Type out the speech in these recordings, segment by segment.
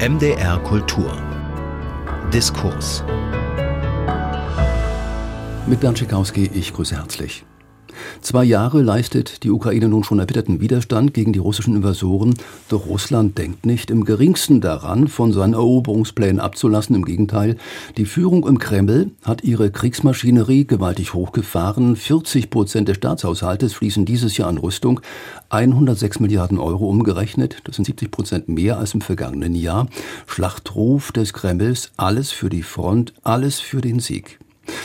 MDR Kultur. Diskurs. Mit Bernd Schikowski, ich grüße herzlich. Zwei Jahre leistet die Ukraine nun schon erbitterten Widerstand gegen die russischen Invasoren, doch Russland denkt nicht im geringsten daran, von seinen Eroberungsplänen abzulassen. Im Gegenteil, die Führung im Kreml hat ihre Kriegsmaschinerie gewaltig hochgefahren. 40 Prozent des Staatshaushaltes fließen dieses Jahr an Rüstung, 106 Milliarden Euro umgerechnet. Das sind 70 Prozent mehr als im vergangenen Jahr. Schlachtruf des Kremls, alles für die Front, alles für den Sieg.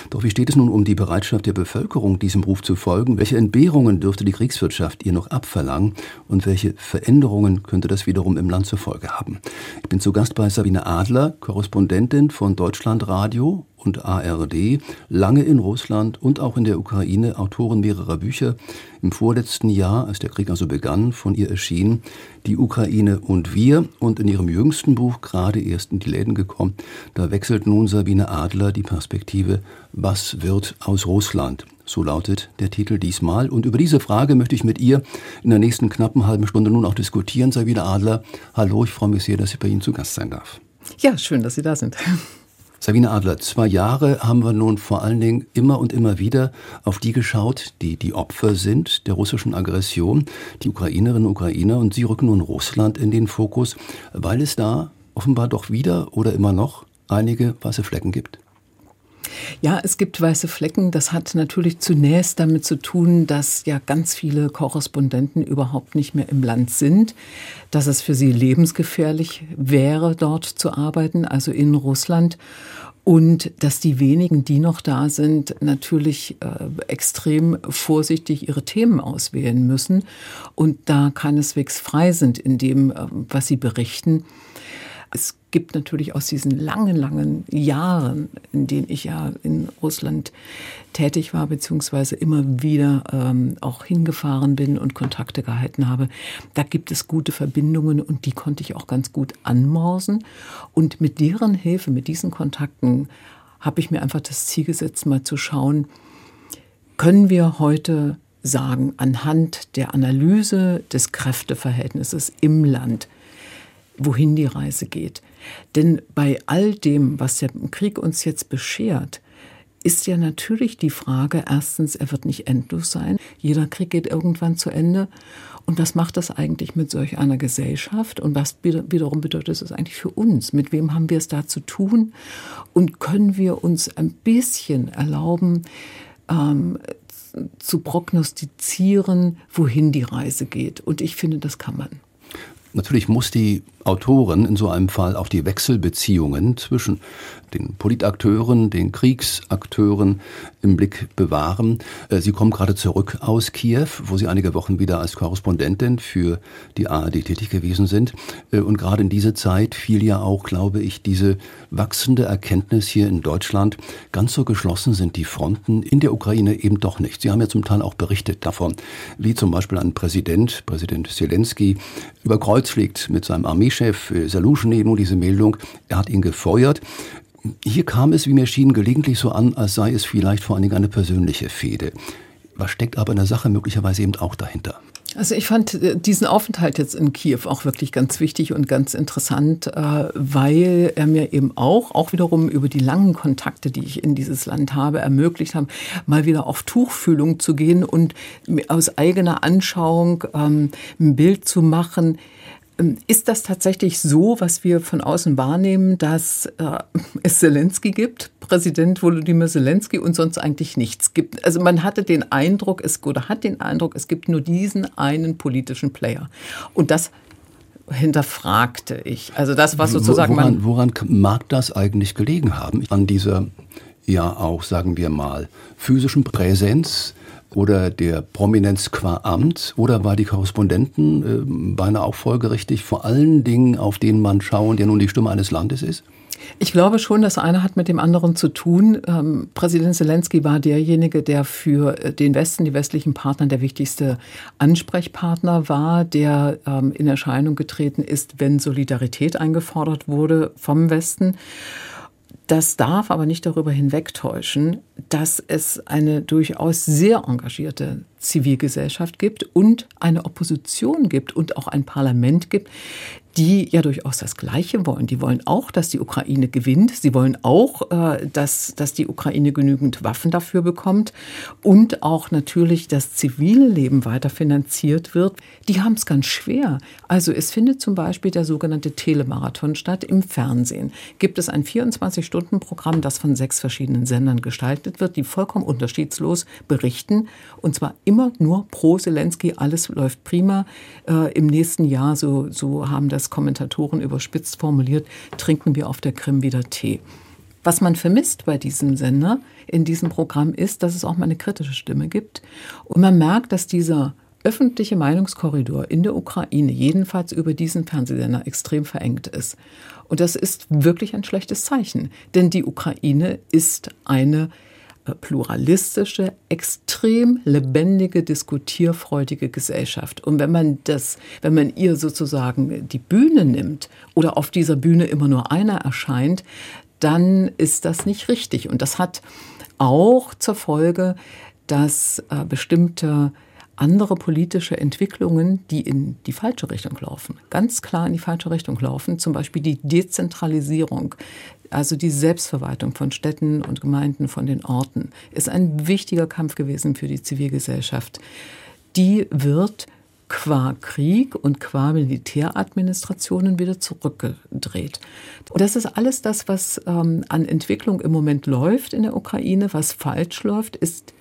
Doch wie steht es nun um die Bereitschaft der Bevölkerung, diesem Ruf zu folgen? Welche Entbehrungen dürfte die Kriegswirtschaft ihr noch abverlangen? Und welche Veränderungen könnte das wiederum im Land zur Folge haben? Ich bin zu Gast bei Sabine Adler, Korrespondentin von Deutschlandradio und ARD, lange in Russland und auch in der Ukraine, Autorin mehrerer Bücher. Im vorletzten Jahr, als der Krieg also begann, von ihr erschien Die Ukraine und wir und in ihrem jüngsten Buch gerade erst in die Läden gekommen. Da wechselt nun Sabine Adler die Perspektive, was wird aus Russland? So lautet der Titel diesmal. Und über diese Frage möchte ich mit ihr in der nächsten knappen halben Stunde nun auch diskutieren. Sabine Adler, hallo, ich freue mich sehr, dass ich bei Ihnen zu Gast sein darf. Ja, schön, dass Sie da sind. Sabine Adler, zwei Jahre haben wir nun vor allen Dingen immer und immer wieder auf die geschaut, die die Opfer sind der russischen Aggression, die Ukrainerinnen und Ukrainer, und sie rücken nun Russland in den Fokus, weil es da offenbar doch wieder oder immer noch einige weiße Flecken gibt. Ja, es gibt weiße Flecken. Das hat natürlich zunächst damit zu tun, dass ja ganz viele Korrespondenten überhaupt nicht mehr im Land sind, dass es für sie lebensgefährlich wäre, dort zu arbeiten, also in Russland. Und dass die wenigen, die noch da sind, natürlich äh, extrem vorsichtig ihre Themen auswählen müssen und da keineswegs frei sind in dem, äh, was sie berichten. Es gibt natürlich aus diesen langen, langen Jahren, in denen ich ja in Russland tätig war, beziehungsweise immer wieder ähm, auch hingefahren bin und Kontakte gehalten habe, da gibt es gute Verbindungen und die konnte ich auch ganz gut anmorsen. Und mit deren Hilfe, mit diesen Kontakten, habe ich mir einfach das Ziel gesetzt, mal zu schauen, können wir heute sagen, anhand der Analyse des Kräfteverhältnisses im Land, wohin die Reise geht. Denn bei all dem, was der Krieg uns jetzt beschert, ist ja natürlich die Frage, erstens, er wird nicht endlos sein. Jeder Krieg geht irgendwann zu Ende. Und was macht das eigentlich mit solch einer Gesellschaft? Und was wiederum bedeutet es eigentlich für uns? Mit wem haben wir es da zu tun? Und können wir uns ein bisschen erlauben, ähm, zu prognostizieren, wohin die Reise geht? Und ich finde, das kann man. Natürlich muss die Autoren in so einem Fall auch die Wechselbeziehungen zwischen den Politakteuren, den Kriegsakteuren im Blick bewahren. Äh, sie kommen gerade zurück aus Kiew, wo Sie einige Wochen wieder als Korrespondentin für die ARD tätig gewesen sind. Äh, und gerade in diese Zeit fiel ja auch, glaube ich, diese wachsende Erkenntnis hier in Deutschland, ganz so geschlossen sind die Fronten in der Ukraine eben doch nicht. Sie haben ja zum Teil auch berichtet davon, wie zum Beispiel ein Präsident, Präsident Zelensky, über Kreuz fliegt mit seinem Armee Chef äh, Salushny nun diese Meldung, er hat ihn gefeuert. Hier kam es, wie mir schien, gelegentlich so an, als sei es vielleicht vor allen Dingen eine persönliche Fehde. Was steckt aber in der Sache möglicherweise eben auch dahinter? Also ich fand äh, diesen Aufenthalt jetzt in Kiew auch wirklich ganz wichtig und ganz interessant, äh, weil er mir eben auch, auch wiederum über die langen Kontakte, die ich in dieses Land habe, ermöglicht haben, mal wieder auf Tuchfühlung zu gehen und aus eigener Anschauung ähm, ein Bild zu machen, ist das tatsächlich so, was wir von außen wahrnehmen, dass äh, es Zelensky gibt, Präsident Volodymyr Zelensky und sonst eigentlich nichts gibt? Also man hatte den Eindruck, es oder hat den Eindruck, es gibt nur diesen einen politischen Player. Und das hinterfragte ich. Also das, was sozusagen woran, woran mag das eigentlich gelegen haben? An dieser ja auch, sagen wir mal, physischen Präsenz oder der Prominenz qua Amt oder war die Korrespondenten äh, beinahe auch folgerichtig vor allen Dingen, auf den man schauen, der nun die Stimme eines Landes ist? Ich glaube schon, das eine hat mit dem anderen zu tun. Ähm, Präsident Zelensky war derjenige, der für äh, den Westen, die westlichen Partner, der wichtigste Ansprechpartner war, der ähm, in Erscheinung getreten ist, wenn Solidarität eingefordert wurde vom Westen. Das darf aber nicht darüber hinwegtäuschen, dass es eine durchaus sehr engagierte Zivilgesellschaft gibt und eine Opposition gibt und auch ein Parlament gibt, die ja durchaus das Gleiche wollen. Die wollen auch, dass die Ukraine gewinnt. Sie wollen auch, äh, dass, dass die Ukraine genügend Waffen dafür bekommt und auch natürlich das zivile Leben weiter finanziert wird. Die haben es ganz schwer. Also es findet zum Beispiel der sogenannte Telemarathon statt im Fernsehen. Gibt es ein 24-Stunden-Programm, das von sechs verschiedenen Sendern gestaltet wird, die vollkommen unterschiedslos berichten und zwar immer nur pro Zelensky. Alles läuft prima. Äh, Im nächsten Jahr, so, so haben das Kommentatoren überspitzt formuliert, trinken wir auf der Krim wieder Tee. Was man vermisst bei diesem Sender in diesem Programm ist, dass es auch mal eine kritische Stimme gibt. Und man merkt, dass dieser öffentliche Meinungskorridor in der Ukraine jedenfalls über diesen Fernsehsender extrem verengt ist. Und das ist wirklich ein schlechtes Zeichen, denn die Ukraine ist eine pluralistische, extrem lebendige, diskutierfreudige Gesellschaft. Und wenn man das, wenn man ihr sozusagen die Bühne nimmt oder auf dieser Bühne immer nur einer erscheint, dann ist das nicht richtig. Und das hat auch zur Folge, dass äh, bestimmte andere politische Entwicklungen, die in die falsche Richtung laufen, ganz klar in die falsche Richtung laufen, zum Beispiel die Dezentralisierung, also die Selbstverwaltung von Städten und Gemeinden, von den Orten, ist ein wichtiger Kampf gewesen für die Zivilgesellschaft. Die wird qua Krieg und qua Militäradministrationen wieder zurückgedreht. Und das ist alles das, was ähm, an Entwicklung im Moment läuft in der Ukraine. Was falsch läuft, ist,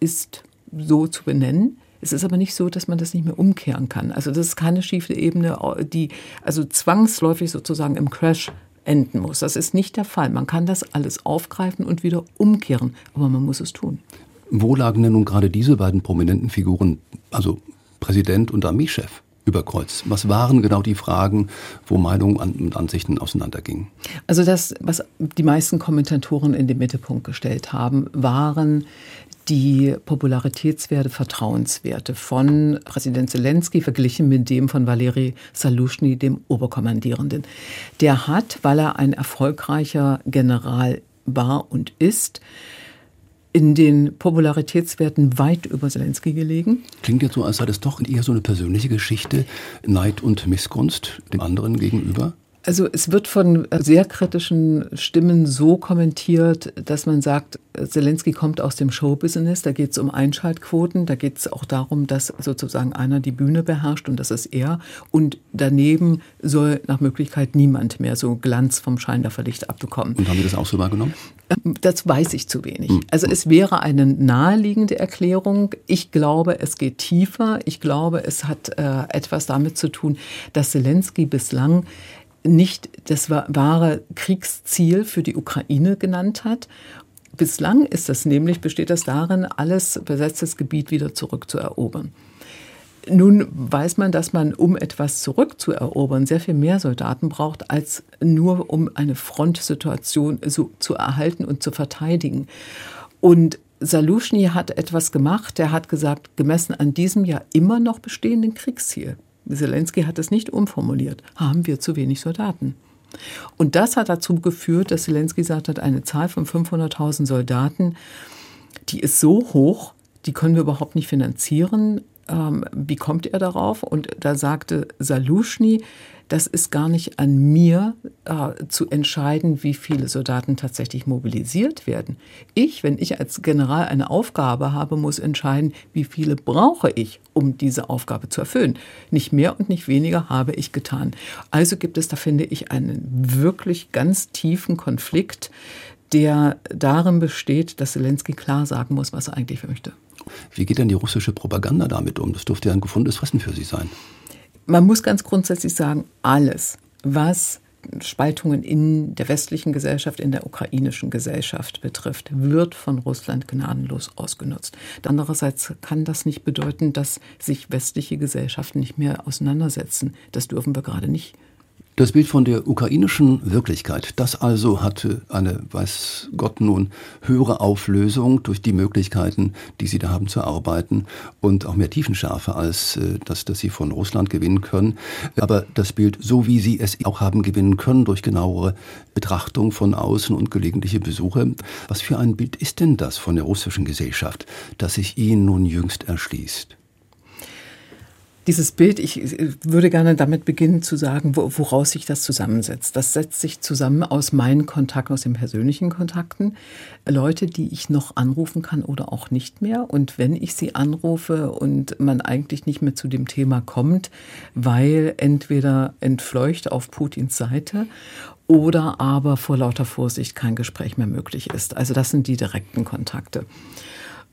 ist so zu benennen. Es ist aber nicht so, dass man das nicht mehr umkehren kann. Also das ist keine schiefe Ebene, die also zwangsläufig sozusagen im Crash enden muss. Das ist nicht der Fall. Man kann das alles aufgreifen und wieder umkehren, aber man muss es tun. Wo lagen denn nun gerade diese beiden prominenten Figuren, also Präsident und Armeechef, über Kreuz? Was waren genau die Fragen, wo Meinungen und Ansichten auseinandergingen? Also das, was die meisten Kommentatoren in den Mittelpunkt gestellt haben, waren die Popularitätswerte, Vertrauenswerte von Präsident Zelensky verglichen mit dem von Valeri Salushny, dem Oberkommandierenden. Der hat, weil er ein erfolgreicher General war und ist, in den Popularitätswerten weit über Zelensky gelegen. Klingt jetzt so, als sei das doch eher so eine persönliche Geschichte, Neid und Missgunst dem anderen gegenüber? Also es wird von sehr kritischen Stimmen so kommentiert, dass man sagt, Zelensky kommt aus dem Showbusiness, da geht es um Einschaltquoten, da geht es auch darum, dass sozusagen einer die Bühne beherrscht und das ist er. Und daneben soll nach Möglichkeit niemand mehr so Glanz vom Scheinwerferlicht abbekommen. Und haben Sie das auch so wahrgenommen? Ähm, das weiß ich zu wenig. Hm. Also es wäre eine naheliegende Erklärung. Ich glaube, es geht tiefer. Ich glaube, es hat äh, etwas damit zu tun, dass Zelensky bislang nicht das wahre Kriegsziel für die Ukraine genannt hat. Bislang ist das nämlich, besteht das darin, alles besetztes Gebiet wieder zurückzuerobern. Nun weiß man, dass man, um etwas zurückzuerobern, sehr viel mehr Soldaten braucht, als nur um eine Frontsituation so zu erhalten und zu verteidigen. Und Salushny hat etwas gemacht, der hat gesagt, gemessen an diesem ja immer noch bestehenden Kriegsziel, Zelensky hat es nicht umformuliert, haben wir zu wenig Soldaten. Und das hat dazu geführt, dass Zelensky gesagt hat, eine Zahl von 500.000 Soldaten, die ist so hoch, die können wir überhaupt nicht finanzieren. Ähm, wie kommt er darauf? Und da sagte Salushny, das ist gar nicht an mir äh, zu entscheiden, wie viele Soldaten tatsächlich mobilisiert werden. Ich, wenn ich als General eine Aufgabe habe, muss entscheiden, wie viele brauche ich, um diese Aufgabe zu erfüllen. Nicht mehr und nicht weniger habe ich getan. Also gibt es da, finde ich, einen wirklich ganz tiefen Konflikt, der darin besteht, dass Zelensky klar sagen muss, was er eigentlich möchte. Wie geht denn die russische Propaganda damit um? Das dürfte ja ein gefundenes Fressen für Sie sein man muss ganz grundsätzlich sagen, alles, was Spaltungen in der westlichen Gesellschaft, in der ukrainischen Gesellschaft betrifft, wird von Russland gnadenlos ausgenutzt. Andererseits kann das nicht bedeuten, dass sich westliche Gesellschaften nicht mehr auseinandersetzen. Das dürfen wir gerade nicht das Bild von der ukrainischen Wirklichkeit, das also hatte eine, weiß Gott nun, höhere Auflösung durch die Möglichkeiten, die sie da haben zu arbeiten und auch mehr Tiefenschärfe als äh, das, das sie von Russland gewinnen können. Aber das Bild, so wie sie es auch haben gewinnen können durch genauere Betrachtung von außen und gelegentliche Besuche, was für ein Bild ist denn das von der russischen Gesellschaft, das sich Ihnen nun jüngst erschließt? Dieses Bild, ich würde gerne damit beginnen zu sagen, woraus sich das zusammensetzt. Das setzt sich zusammen aus meinen Kontakten, aus den persönlichen Kontakten. Leute, die ich noch anrufen kann oder auch nicht mehr. Und wenn ich sie anrufe und man eigentlich nicht mehr zu dem Thema kommt, weil entweder entfleucht auf Putins Seite oder aber vor lauter Vorsicht kein Gespräch mehr möglich ist. Also das sind die direkten Kontakte.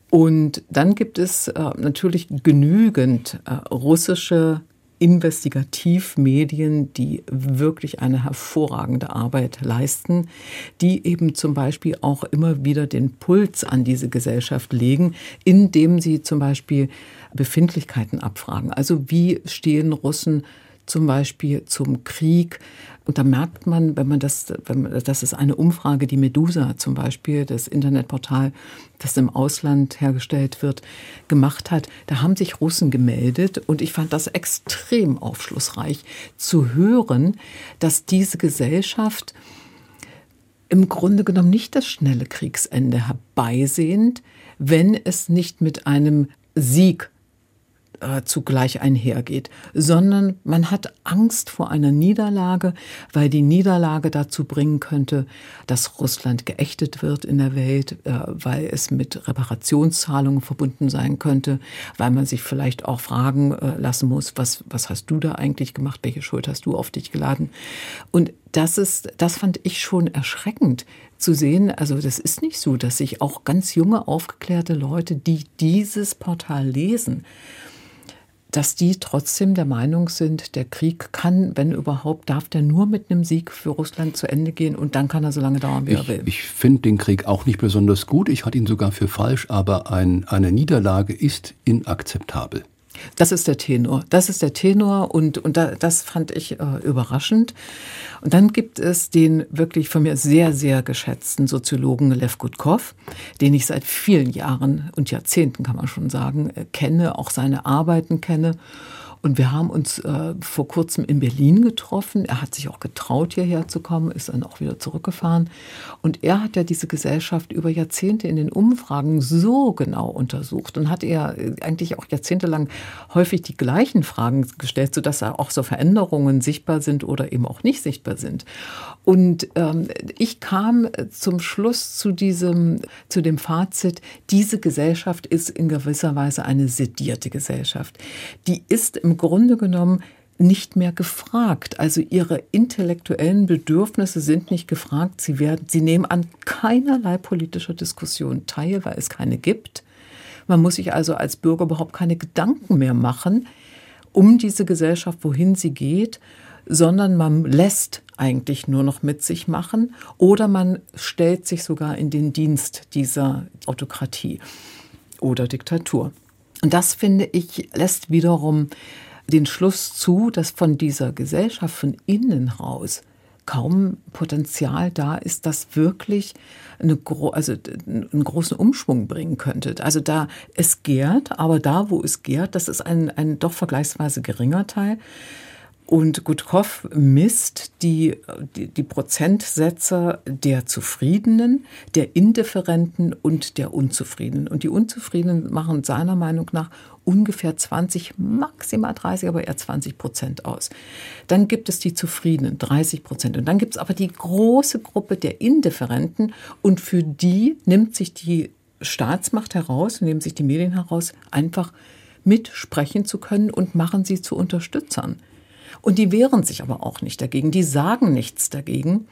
Und dann gibt es äh, natürlich genügend äh, russische Investigativmedien, die wirklich eine hervorragende Arbeit leisten, die eben zum Beispiel auch immer wieder den Puls an diese Gesellschaft legen, indem sie zum Beispiel Befindlichkeiten abfragen. Also wie stehen Russen zum Beispiel zum Krieg. Und da merkt man, wenn man das, wenn man, das ist eine Umfrage, die Medusa zum Beispiel, das Internetportal, das im Ausland hergestellt wird, gemacht hat. Da haben sich Russen gemeldet und ich fand das extrem aufschlussreich zu hören, dass diese Gesellschaft im Grunde genommen nicht das schnelle Kriegsende herbeisehnt, wenn es nicht mit einem Sieg äh, zugleich einhergeht, sondern man hat Angst vor einer Niederlage, weil die Niederlage dazu bringen könnte, dass Russland geächtet wird in der Welt, äh, weil es mit Reparationszahlungen verbunden sein könnte, weil man sich vielleicht auch fragen äh, lassen muss, was, was hast du da eigentlich gemacht, welche Schuld hast du auf dich geladen? Und das ist, das fand ich schon erschreckend zu sehen. Also das ist nicht so, dass sich auch ganz junge, aufgeklärte Leute, die dieses Portal lesen, dass die trotzdem der Meinung sind, der Krieg kann, wenn überhaupt, darf der nur mit einem Sieg für Russland zu Ende gehen und dann kann er so lange dauern, wie ich, er will. Ich finde den Krieg auch nicht besonders gut. Ich halte ihn sogar für falsch, aber ein, eine Niederlage ist inakzeptabel. Das ist der Tenor. Das ist der Tenor und, und da, das fand ich äh, überraschend. Und dann gibt es den wirklich von mir sehr, sehr geschätzten Soziologen Lev Gutkov, den ich seit vielen Jahren und Jahrzehnten, kann man schon sagen, äh, kenne, auch seine Arbeiten kenne. Und wir haben uns äh, vor kurzem in Berlin getroffen. Er hat sich auch getraut, hierher zu kommen, ist dann auch wieder zurückgefahren. Und er hat ja diese Gesellschaft über Jahrzehnte in den Umfragen so genau untersucht und hat er äh, eigentlich auch jahrzehntelang häufig die gleichen Fragen gestellt, sodass da auch so Veränderungen sichtbar sind oder eben auch nicht sichtbar sind. Und ähm, ich kam zum Schluss zu diesem, zu dem Fazit, diese Gesellschaft ist in gewisser Weise eine sedierte Gesellschaft. Die ist im Grunde genommen nicht mehr gefragt. Also ihre intellektuellen Bedürfnisse sind nicht gefragt. Sie werden, sie nehmen an keinerlei politischer Diskussion teil, weil es keine gibt. Man muss sich also als Bürger überhaupt keine Gedanken mehr machen um diese Gesellschaft, wohin sie geht, sondern man lässt eigentlich nur noch mit sich machen oder man stellt sich sogar in den Dienst dieser Autokratie oder Diktatur. Und das finde ich lässt wiederum den Schluss zu, dass von dieser Gesellschaft von innen raus kaum Potenzial da ist, das wirklich eine, also einen großen Umschwung bringen könnte. Also da es gärt, aber da, wo es gärt, das ist ein, ein doch vergleichsweise geringer Teil. Und Gutkov misst die, die, die, Prozentsätze der Zufriedenen, der Indifferenten und der Unzufriedenen. Und die Unzufriedenen machen seiner Meinung nach ungefähr 20, maximal 30, aber eher 20 Prozent aus. Dann gibt es die Zufriedenen, 30 Prozent. Und dann gibt es aber die große Gruppe der Indifferenten. Und für die nimmt sich die Staatsmacht heraus, nehmen sich die Medien heraus, einfach mitsprechen zu können und machen sie zu Unterstützern. Und die wehren sich aber auch nicht dagegen, die sagen nichts dagegen.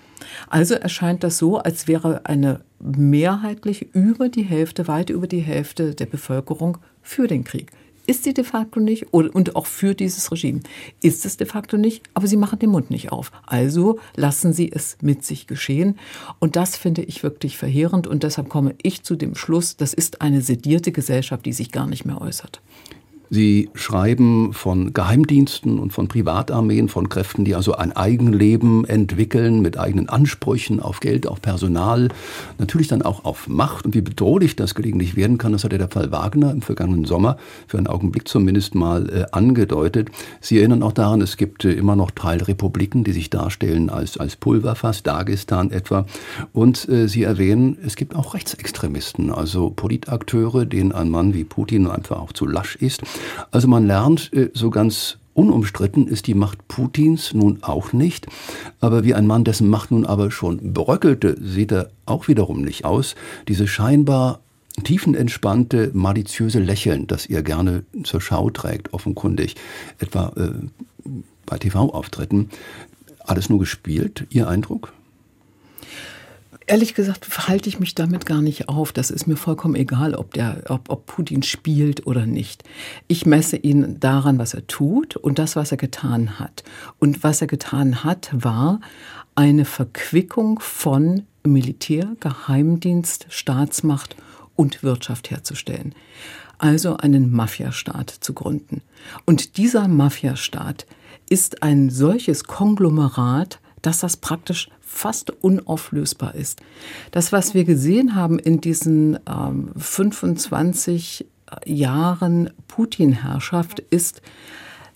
Also erscheint das so, als wäre eine mehrheitlich über die Hälfte, weit über die Hälfte der Bevölkerung für den Krieg. Ist sie de facto nicht und auch für dieses Regime. Ist es de facto nicht, aber sie machen den Mund nicht auf. Also lassen sie es mit sich geschehen. Und das finde ich wirklich verheerend und deshalb komme ich zu dem Schluss, das ist eine sedierte Gesellschaft, die sich gar nicht mehr äußert. Sie schreiben von Geheimdiensten und von Privatarmeen, von Kräften, die also ein Eigenleben entwickeln mit eigenen Ansprüchen auf Geld, auf Personal, natürlich dann auch auf Macht und wie bedrohlich das gelegentlich werden kann. Das hat ja der Fall Wagner im vergangenen Sommer für einen Augenblick zumindest mal äh, angedeutet. Sie erinnern auch daran, es gibt äh, immer noch Teilrepubliken, die sich darstellen als, als Pulverfass, Dagestan etwa. Und äh, Sie erwähnen, es gibt auch Rechtsextremisten, also Politakteure, denen ein Mann wie Putin einfach auch zu lasch ist Also man lernt äh, so ganz Unumstritten ist die Macht Putins nun auch nicht, aber wie ein Mann, dessen Macht nun aber schon bröckelte, sieht er auch wiederum nicht aus. Diese scheinbar tiefenentspannte, maliziöse Lächeln, das ihr gerne zur Schau trägt, offenkundig, etwa äh, bei TV-Auftritten, alles nur gespielt, Ihr Eindruck? Ehrlich gesagt halte ich mich damit gar nicht auf. Das ist mir vollkommen egal, ob, der, ob, ob Putin spielt oder nicht. Ich messe ihn daran, was er tut und das, was er getan hat. Und was er getan hat, war eine Verquickung von Militär, Geheimdienst, Staatsmacht und Wirtschaft herzustellen. Also einen Mafiastaat zu gründen. Und dieser Mafiastaat ist ein solches Konglomerat, dass das praktisch fast unauflösbar ist. Das, was wir gesehen haben in diesen ähm, 25 Jahren Putin-Herrschaft, ist,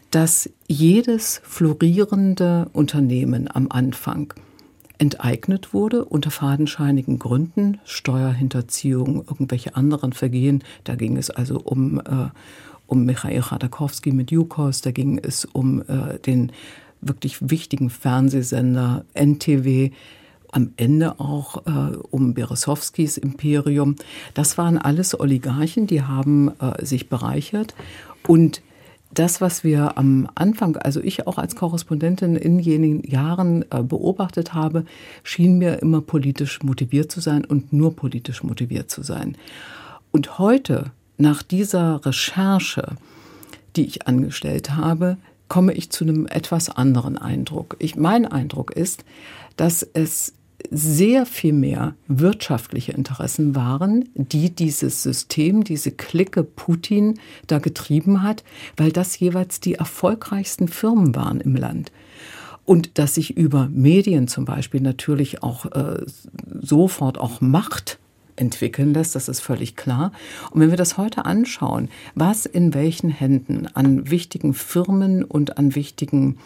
dass jedes florierende Unternehmen am Anfang enteignet wurde unter fadenscheinigen Gründen, Steuerhinterziehung, irgendwelche anderen Vergehen. Da ging es also um, äh, um Michail Radakowski mit Yukos, da ging es um äh, den wirklich wichtigen Fernsehsender NTW, am Ende auch äh, um Beresowskis Imperium. Das waren alles Oligarchen, die haben äh, sich bereichert. Und das, was wir am Anfang, also ich auch als Korrespondentin in jenen Jahren äh, beobachtet habe, schien mir immer politisch motiviert zu sein und nur politisch motiviert zu sein. Und heute, nach dieser Recherche, die ich angestellt habe, komme ich zu einem etwas anderen Eindruck. Ich, mein Eindruck ist, dass es sehr viel mehr wirtschaftliche Interessen waren, die dieses System, diese Clique Putin da getrieben hat, weil das jeweils die erfolgreichsten Firmen waren im Land. Und dass sich über Medien zum Beispiel natürlich auch äh, sofort auch Macht entwickeln lässt, das ist völlig klar. Und wenn wir das heute anschauen, was in welchen Händen an wichtigen Firmen und an wichtigen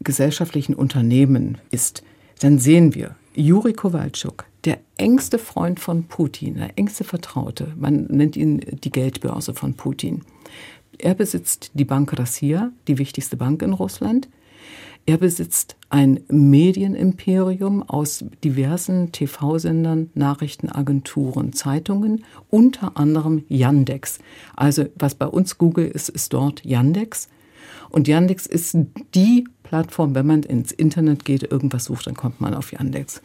gesellschaftlichen Unternehmen ist, dann sehen wir, Juri Kowalczuk, der engste Freund von Putin, der engste Vertraute, man nennt ihn die Geldbörse von Putin. Er besitzt die Bank Rassia, die wichtigste Bank in Russland. Er besitzt ein Medienimperium aus diversen TV-Sendern, Nachrichtenagenturen, Zeitungen, unter anderem Yandex. Also was bei uns Google ist, ist dort Yandex. Und Yandex ist die Plattform, wenn man ins Internet geht, irgendwas sucht, dann kommt man auf Yandex.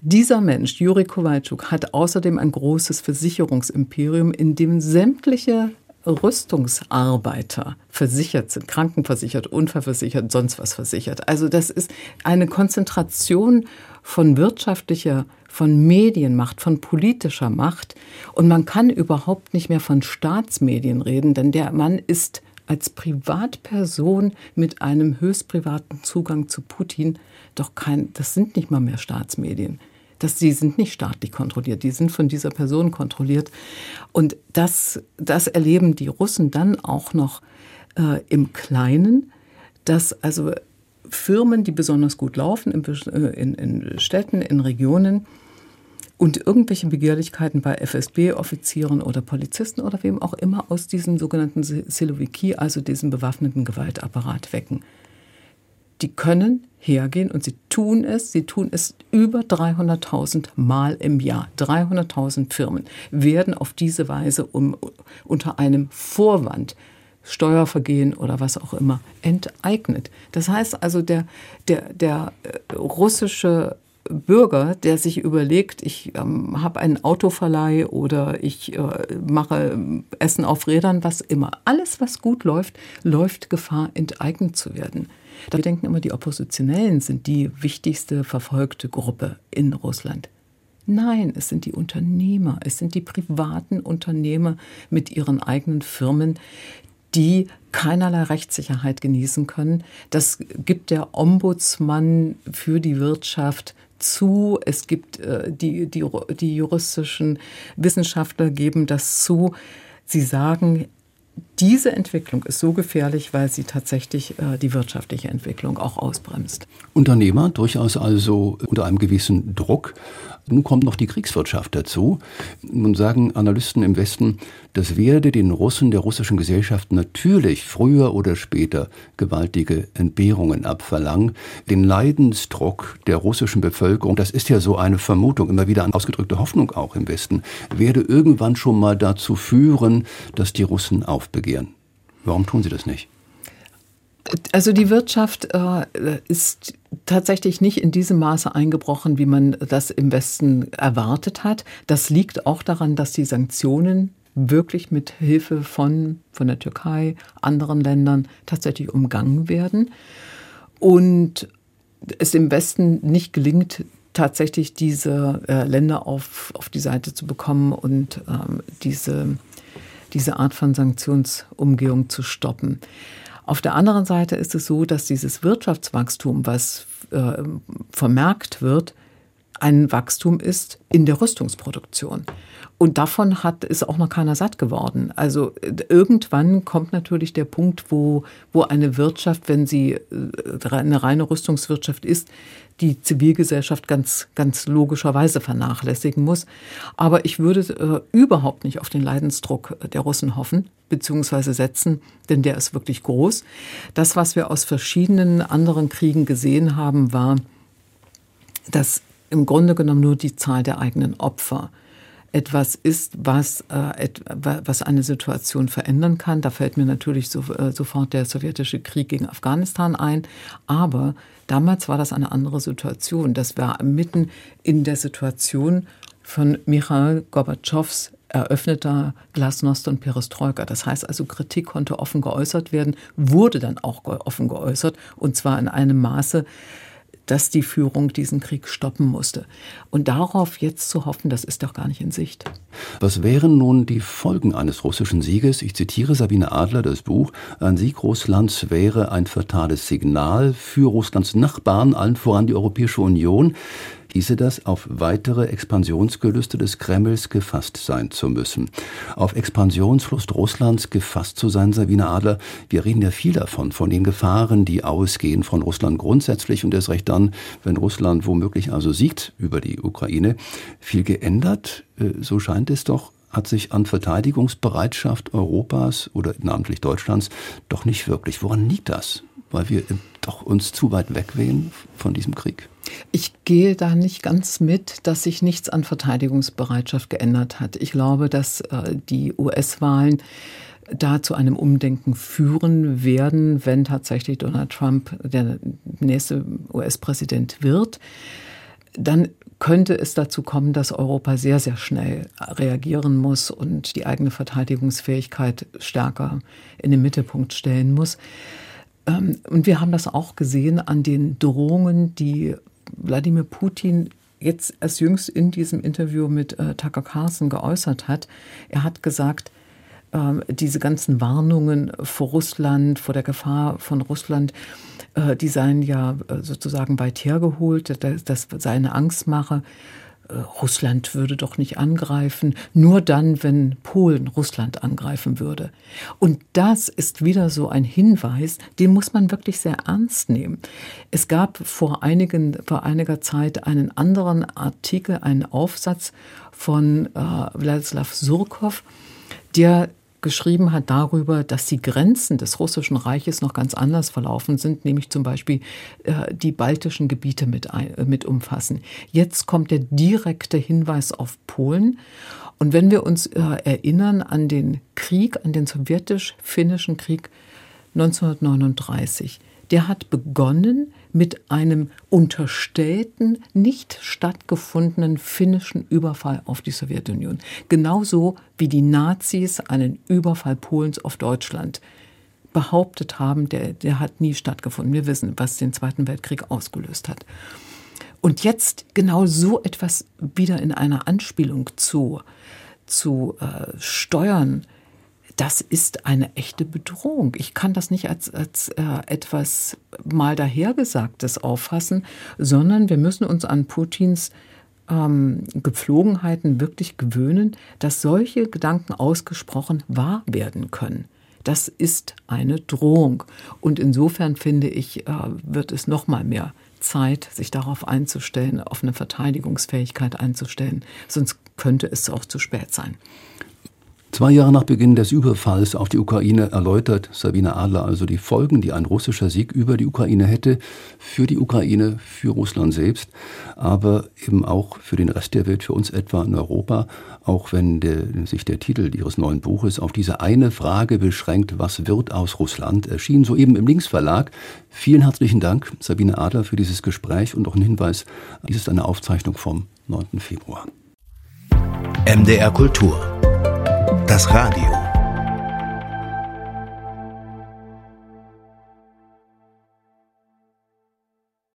Dieser Mensch, Juri Kowalczuk, hat außerdem ein großes Versicherungsimperium, in dem sämtliche Rüstungsarbeiter versichert sind, krankenversichert, unfallversichert, sonst was versichert. Also das ist eine Konzentration von wirtschaftlicher, von Medienmacht, von politischer Macht. Und man kann überhaupt nicht mehr von Staatsmedien reden, denn der Mann ist als Privatperson mit einem höchst privaten Zugang zu Putin doch kein, das sind nicht mal mehr Staatsmedien dass sie sind nicht staatlich kontrolliert, die sind von dieser Person kontrolliert. Und das, das erleben die Russen dann auch noch äh, im Kleinen, dass also Firmen, die besonders gut laufen in, äh, in, in Städten, in Regionen, und irgendwelche Begehrlichkeiten bei FSB-Offizieren oder Polizisten oder wem auch immer aus diesem sogenannten Siloviki, also diesem bewaffneten Gewaltapparat, wecken die können hergehen und sie tun es. Sie tun es über 300.000 Mal im Jahr. 300.000 Firmen werden auf diese Weise um, unter einem Vorwand Steuervergehen oder was auch immer enteignet. Das heißt also, der, der, der äh, russische Bürger, der sich überlegt, ich ähm, habe einen Autoverleih oder ich äh, mache Essen auf Rädern, was immer. Alles, was gut läuft, läuft Gefahr, enteignet zu werden. Wir denken immer, die Oppositionellen sind die wichtigste verfolgte Gruppe in Russland. Nein, es sind die Unternehmer, es sind die privaten Unternehmer mit ihren eigenen Firmen, die keinerlei Rechtssicherheit genießen können. Das gibt der Ombudsmann für die Wirtschaft zu. Es gibt äh, die, die, die juristischen Wissenschaftler geben das zu. Sie sagen, diese Entwicklung ist so gefährlich, weil sie tatsächlich äh, die wirtschaftliche Entwicklung auch ausbremst. Unternehmer durchaus also unter einem gewissen Druck. Nun kommt noch die Kriegswirtschaft dazu. Nun sagen Analysten im Westen, das werde den Russen, der russischen Gesellschaft natürlich früher oder später gewaltige Entbehrungen abverlangen. Den Leidensdruck der russischen Bevölkerung, das ist ja so eine Vermutung, immer wieder eine ausgedrückte Hoffnung auch im Westen, werde irgendwann schon mal dazu führen, dass die Russen aufbegehren. Warum tun sie das nicht? Also die Wirtschaft äh, ist tatsächlich nicht in diesem Maße eingebrochen, wie man das im Westen erwartet hat. Das liegt auch daran, dass die Sanktionen wirklich mit Hilfe von, von der Türkei, anderen Ländern tatsächlich umgangen werden. Und es im Westen nicht gelingt, tatsächlich diese äh, Länder auf, auf die Seite zu bekommen und ähm, diese, diese Art von Sanktionsumgehung zu stoppen. Auf der anderen Seite ist es so, dass dieses Wirtschaftswachstum, was äh, vermerkt wird, ein Wachstum ist in der Rüstungsproduktion. Und davon hat, ist auch noch keiner satt geworden. Also irgendwann kommt natürlich der Punkt, wo, wo eine Wirtschaft, wenn sie äh, eine reine Rüstungswirtschaft ist, die Zivilgesellschaft ganz, ganz logischerweise vernachlässigen muss. Aber ich würde äh, überhaupt nicht auf den Leidensdruck der Russen hoffen, beziehungsweise setzen, denn der ist wirklich groß. Das, was wir aus verschiedenen anderen Kriegen gesehen haben, war, dass im Grunde genommen nur die Zahl der eigenen Opfer etwas ist, was, äh, was eine Situation verändern kann. Da fällt mir natürlich so, äh, sofort der sowjetische Krieg gegen Afghanistan ein. Aber damals war das eine andere Situation. Das war mitten in der Situation von Michail Gorbatschows eröffneter Glasnost und Perestroika. Das heißt also, Kritik konnte offen geäußert werden, wurde dann auch offen geäußert und zwar in einem Maße, dass die Führung diesen Krieg stoppen musste. Und darauf jetzt zu hoffen, das ist doch gar nicht in Sicht. Was wären nun die Folgen eines russischen Sieges? Ich zitiere Sabine Adler, das Buch. Ein Sieg Russlands wäre ein fatales Signal für Russlands Nachbarn, allen voran die Europäische Union hieße das, auf weitere Expansionsgelüste des Kremls gefasst sein zu müssen. Auf Expansionslust Russlands gefasst zu sein, Sabine Adler, wir reden ja viel davon, von den Gefahren, die ausgehen von Russland grundsätzlich und erst recht dann, wenn Russland womöglich also siegt über die Ukraine. Viel geändert, äh, so scheint es doch, hat sich an Verteidigungsbereitschaft Europas oder namentlich Deutschlands doch nicht wirklich. Woran liegt das? Weil wir doch uns zu weit wegwehen von diesem Krieg? Ich gehe da nicht ganz mit, dass sich nichts an Verteidigungsbereitschaft geändert hat. Ich glaube, dass äh, die US-Wahlen da zu einem Umdenken führen werden, wenn tatsächlich Donald Trump der nächste US-Präsident wird. Dann könnte es dazu kommen, dass Europa sehr, sehr schnell reagieren muss und die eigene Verteidigungsfähigkeit stärker in den Mittelpunkt stellen muss. Ähm, und wir haben das auch gesehen an den Drohungen, die Wladimir Putin jetzt erst jüngst in diesem Interview mit äh, Tucker Carlson geäußert hat. Er hat gesagt, äh, diese ganzen Warnungen vor Russland, vor der Gefahr von Russland, äh, die seien ja äh, sozusagen weit hergeholt, dass das sei eine Angstmache. Äh, Russland würde doch nicht angreifen, nur dann, wenn Polen Russland angreifen würde. Und das ist wieder so ein Hinweis, den muss man wirklich sehr ernst nehmen. Es gab vor, einigen, vor einiger Zeit einen anderen Artikel, einen Aufsatz von äh, Wladislav Surkov, der geschrieben hat darüber, dass die Grenzen des Russischen Reiches noch ganz anders verlaufen sind, nämlich zum Beispiel äh, die baltischen Gebiete mit, äh, mit umfassen. Jetzt kommt der direkte Hinweis auf Polen. Und wenn wir uns äh, erinnern an den Krieg, an den sowjetisch-finnischen Krieg 1939, der hat begonnen mit einem unterstellten, nicht stattgefundenen finnischen Überfall auf die Sowjetunion. Genauso wie die Nazis einen Überfall Polens auf Deutschland behauptet haben, der, der hat nie stattgefunden. Wir wissen, was den Zweiten Weltkrieg ausgelöst hat. Und jetzt genau so etwas wieder in einer Anspielung zu, zu äh, steuern, das ist eine echte Bedrohung. Ich kann das nicht als, als äh, etwas mal dahergesagtes auffassen, sondern wir müssen uns an Putins ähm, Gepflogenheiten wirklich gewöhnen, dass solche Gedanken ausgesprochen wahr werden können. Das ist eine Drohung. Und insofern finde ich, äh, wird es noch mal mehr Zeit, sich darauf einzustellen, auf eine Verteidigungsfähigkeit einzustellen. Sonst könnte es auch zu spät sein. Zwei Jahre nach Beginn des Überfalls auf die Ukraine erläutert Sabine Adler also die Folgen, die ein russischer Sieg über die Ukraine hätte, für die Ukraine, für Russland selbst, aber eben auch für den Rest der Welt, für uns etwa in Europa, auch wenn der, sich der Titel ihres neuen Buches auf diese eine Frage beschränkt, was wird aus Russland, erschien soeben im Linksverlag. Vielen herzlichen Dank, Sabine Adler, für dieses Gespräch und auch ein Hinweis, dies ist eine Aufzeichnung vom 9. Februar. MDR Kultur das Radio.